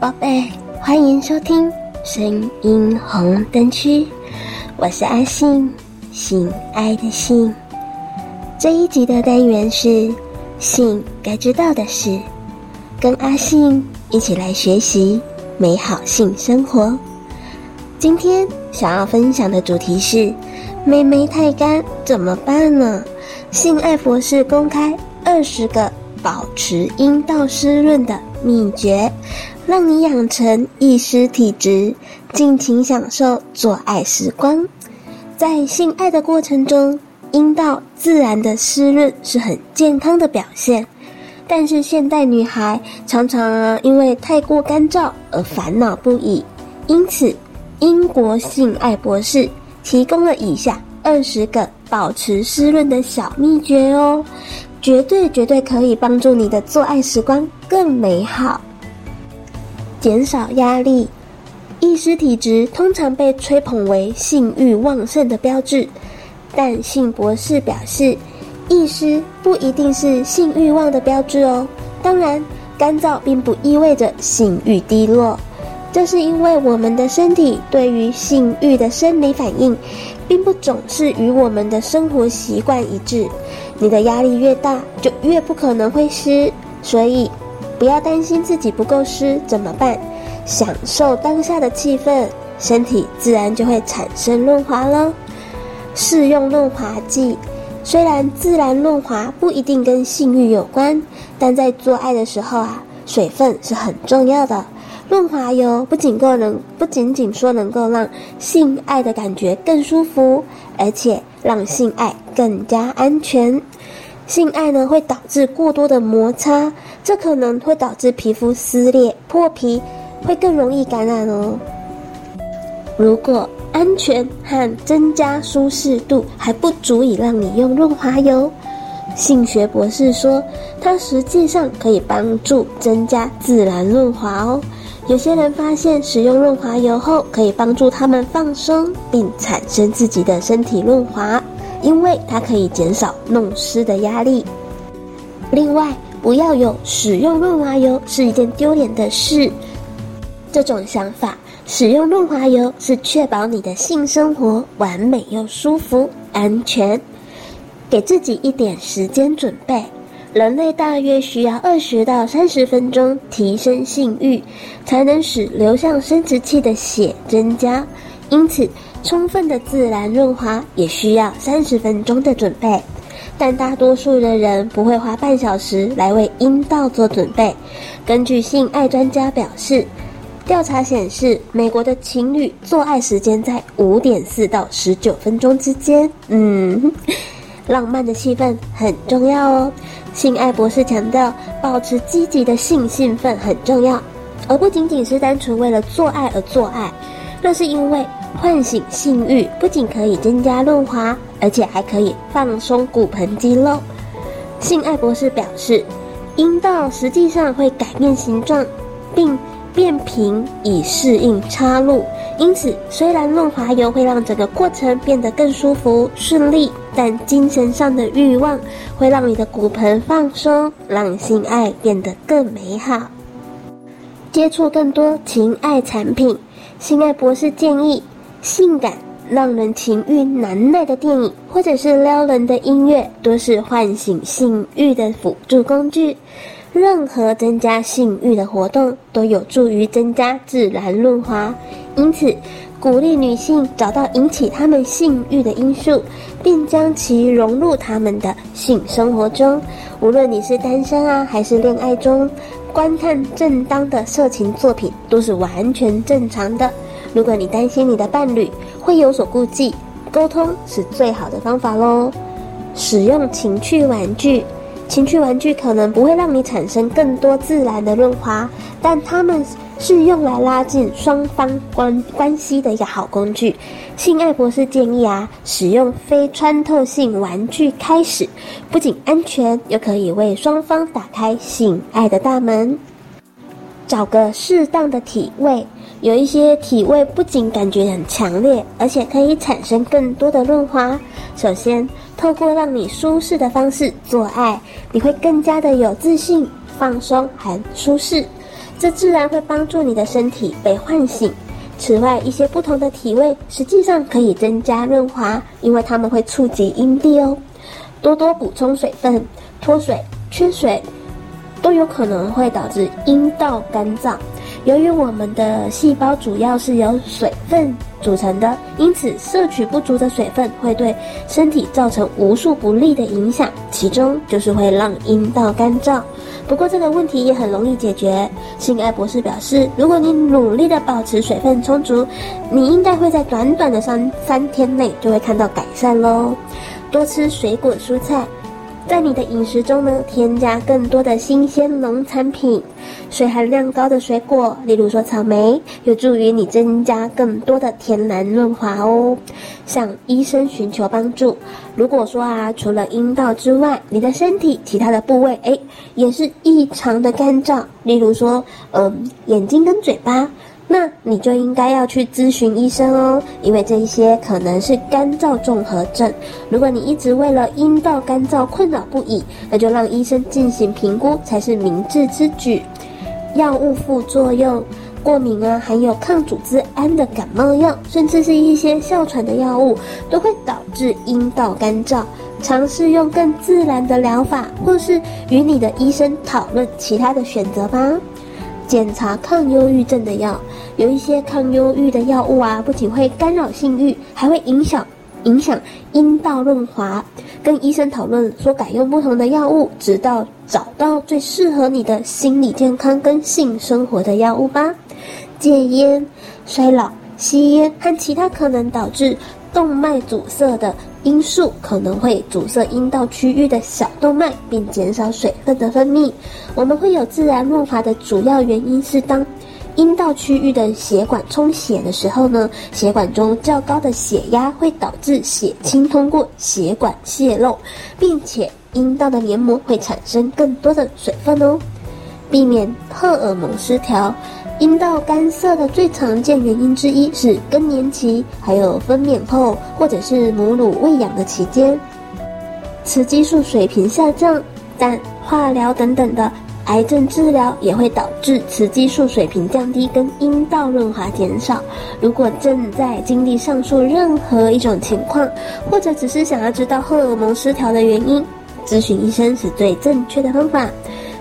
宝贝，欢迎收听声音红灯区，我是阿信，性爱的信。这一集的单元是性该知道的事，跟阿信一起来学习美好性生活。今天想要分享的主题是：妹妹太干怎么办呢？性爱博士公开二十个保持阴道湿润的秘诀。让你养成易湿体质，尽情享受做爱时光。在性爱的过程中，阴道自然的湿润是很健康的表现。但是现代女孩常常啊，因为太过干燥而烦恼不已。因此，英国性爱博士提供了以下二十个保持湿润的小秘诀哦，绝对绝对可以帮助你的做爱时光更美好。减少压力，易湿体质通常被吹捧为性欲旺盛的标志，但性博士表示，易湿不一定是性欲旺的标志哦。当然，干燥并不意味着性欲低落，这是因为我们的身体对于性欲的生理反应，并不总是与我们的生活习惯一致。你的压力越大，就越不可能会湿，所以。不要担心自己不够湿怎么办？享受当下的气氛，身体自然就会产生润滑了。适用润滑剂，虽然自然润滑不一定跟性欲有关，但在做爱的时候啊，水分是很重要的。润滑油不仅够能，不仅仅说能够让性爱的感觉更舒服，而且让性爱更加安全。性爱呢，会导致过多的摩擦，这可能会导致皮肤撕裂、破皮，会更容易感染哦。如果安全和增加舒适度还不足以让你用润滑油，性学博士说，它实际上可以帮助增加自然润滑哦。有些人发现使用润滑油后，可以帮助他们放松，并产生自己的身体润滑。因为它可以减少弄湿的压力。另外，不要有使用润滑油是一件丢脸的事。这种想法，使用润滑油是确保你的性生活完美又舒服、安全。给自己一点时间准备。人类大约需要二十到三十分钟提升性欲，才能使流向生殖器的血增加。因此，充分的自然润滑也需要三十分钟的准备，但大多数的人不会花半小时来为阴道做准备。根据性爱专家表示，调查显示，美国的情侣做爱时间在五点四到十九分钟之间。嗯，浪漫的气氛很重要哦。性爱博士强调，保持积极的性兴奋很重要，而不仅仅是单纯为了做爱而做爱。那是因为。唤醒性欲不仅可以增加润滑，而且还可以放松骨盆肌肉。性爱博士表示，阴道实际上会改变形状，并变平以适应插入。因此，虽然润滑油会让整个过程变得更舒服顺利，但精神上的欲望会让你的骨盆放松，让性爱变得更美好。接触更多情爱产品，性爱博士建议。性感、让人情欲难耐的电影，或者是撩人的音乐，都是唤醒性欲的辅助工具。任何增加性欲的活动，都有助于增加自然润滑。因此，鼓励女性找到引起她们性欲的因素，并将其融入她们的性生活中。无论你是单身啊，还是恋爱中，观看正当的色情作品，都是完全正常的。如果你担心你的伴侣会有所顾忌，沟通是最好的方法喽。使用情趣玩具，情趣玩具可能不会让你产生更多自然的润滑，但它们是用来拉近双方关关系的一个好工具。性爱博士建议啊，使用非穿透性玩具开始，不仅安全，又可以为双方打开性爱的大门。找个适当的体位。有一些体位不仅感觉很强烈，而且可以产生更多的润滑。首先，透过让你舒适的方式做爱，你会更加的有自信、放松和舒适。这自然会帮助你的身体被唤醒。此外，一些不同的体位实际上可以增加润滑，因为它们会触及阴蒂哦。多多补充水分，脱水、缺水都有可能会导致阴道干燥。由于我们的细胞主要是由水分组成的，因此摄取不足的水分会对身体造成无数不利的影响，其中就是会让阴道干燥。不过这个问题也很容易解决。性爱博士表示，如果你努力的保持水分充足，你应该会在短短的三三天内就会看到改善喽。多吃水果蔬菜。在你的饮食中呢，添加更多的新鲜农产品、水含量高的水果，例如说草莓，有助于你增加更多的天然润滑哦。向医生寻求帮助。如果说啊，除了阴道之外，你的身体其他的部位，诶，也是异常的干燥，例如说，嗯，眼睛跟嘴巴。那你就应该要去咨询医生哦，因为这一些可能是干燥综合症。如果你一直为了阴道干燥困扰不已，那就让医生进行评估才是明智之举。药物副作用、过敏啊，含有抗组织胺的感冒药，甚至是一些哮喘的药物，都会导致阴道干燥。尝试用更自然的疗法，或是与你的医生讨论其他的选择吧。检查抗忧郁症的药，有一些抗忧郁的药物啊，不仅会干扰性欲，还会影响影响阴道润滑。跟医生讨论说改用不同的药物，直到找到最适合你的心理健康跟性生活的药物吧。戒烟、衰老、吸烟和其他可能导致动脉阻塞的因素可能会阻塞阴道区域的小动脉，并减少水分的分泌。我们会有自然润滑的主要原因是，当阴道区域的血管充血的时候呢，血管中较高的血压会导致血清通过血管泄漏，并且阴道的黏膜会产生更多的水分哦。避免荷尔蒙失调。阴道干涩的最常见原因之一是更年期，还有分娩后或者是母乳喂养的期间，雌激素水平下降。但化疗等等的癌症治疗也会导致雌激素水平降低，跟阴道润滑减少。如果正在经历上述任何一种情况，或者只是想要知道荷尔蒙失调的原因，咨询医生是最正确的方法。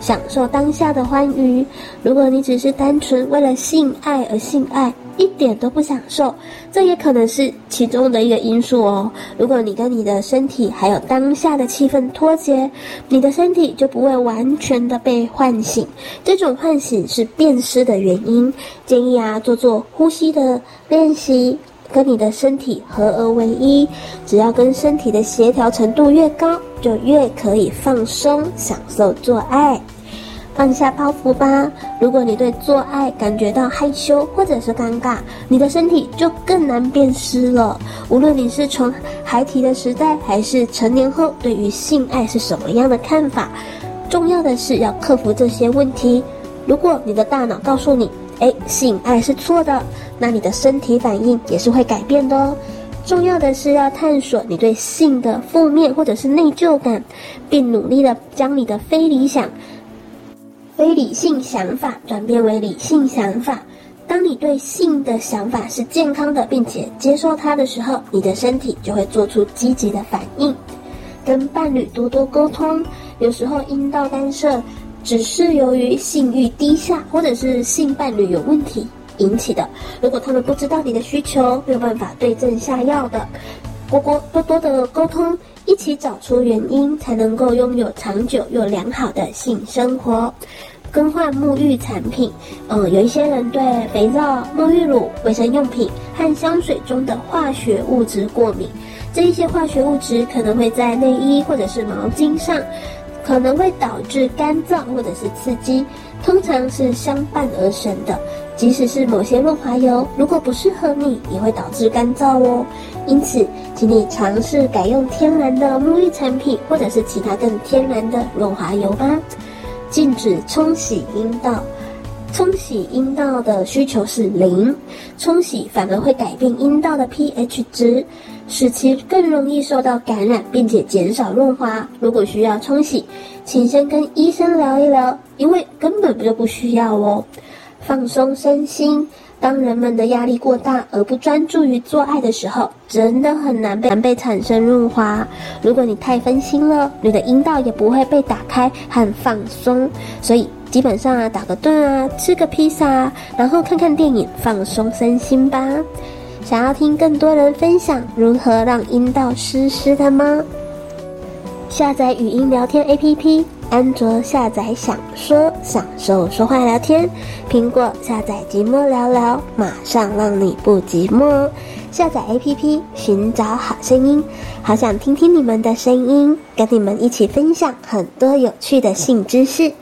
享受当下的欢愉。如果你只是单纯为了性爱而性爱，一点都不享受，这也可能是其中的一个因素哦。如果你跟你的身体还有当下的气氛脱节，你的身体就不会完全的被唤醒。这种唤醒是变湿的原因。建议啊，做做呼吸的练习，跟你的身体合而为一。只要跟身体的协调程度越高，就越可以放松，享受做爱。放下包袱吧。如果你对做爱感觉到害羞或者是尴尬，你的身体就更难变湿了。无论你是从孩提的时代，还是成年后，对于性爱是什么样的看法，重要的是要克服这些问题。如果你的大脑告诉你，诶，性爱是错的，那你的身体反应也是会改变的哦。重要的是要探索你对性的负面或者是内疚感，并努力的将你的非理想。非理性想法转变为理性想法。当你对性的想法是健康的，并且接受它的时候，你的身体就会做出积极的反应。跟伴侣多多沟通。有时候阴道干涩只是由于性欲低下，或者是性伴侣有问题引起的。如果他们不知道你的需求，没有办法对症下药的，多多多多的沟通，一起找出原因，才能够拥有长久又良好的性生活。更换沐浴产品，嗯，有一些人对肥皂、沐浴乳、卫生用品和香水中的化学物质过敏。这一些化学物质可能会在内衣或者是毛巾上，可能会导致干燥或者是刺激，通常是相伴而生的。即使是某些润滑油，如果不适合你，也会导致干燥哦。因此，请你尝试改用天然的沐浴产品，或者是其他更天然的润滑油吧。禁止冲洗阴道，冲洗阴道的需求是零，冲洗反而会改变阴道的 pH 值，使其更容易受到感染，并且减少润滑。如果需要冲洗，请先跟医生聊一聊，因为根本就不需要哦。放松身心，当人们的压力过大而不专注于做爱的时候，真的很难被难被产生润滑。如果你太分心了，你的阴道也不会被打开和放松。所以基本上啊，打个盹啊，吃个披萨，然后看看电影，放松身心吧。想要听更多人分享如何让阴道湿湿的吗？下载语音聊天 APP，安卓下载想说享受说话聊天，苹果下载寂寞聊聊，马上让你不寂寞。下载 APP，寻找好声音，好想听听你们的声音，跟你们一起分享很多有趣的性知识。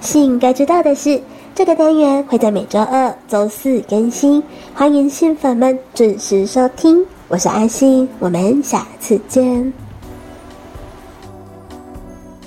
性该知道的事，这个单元会在每周二、周四更新，欢迎新粉们准时收听。我是阿信，我们下次见。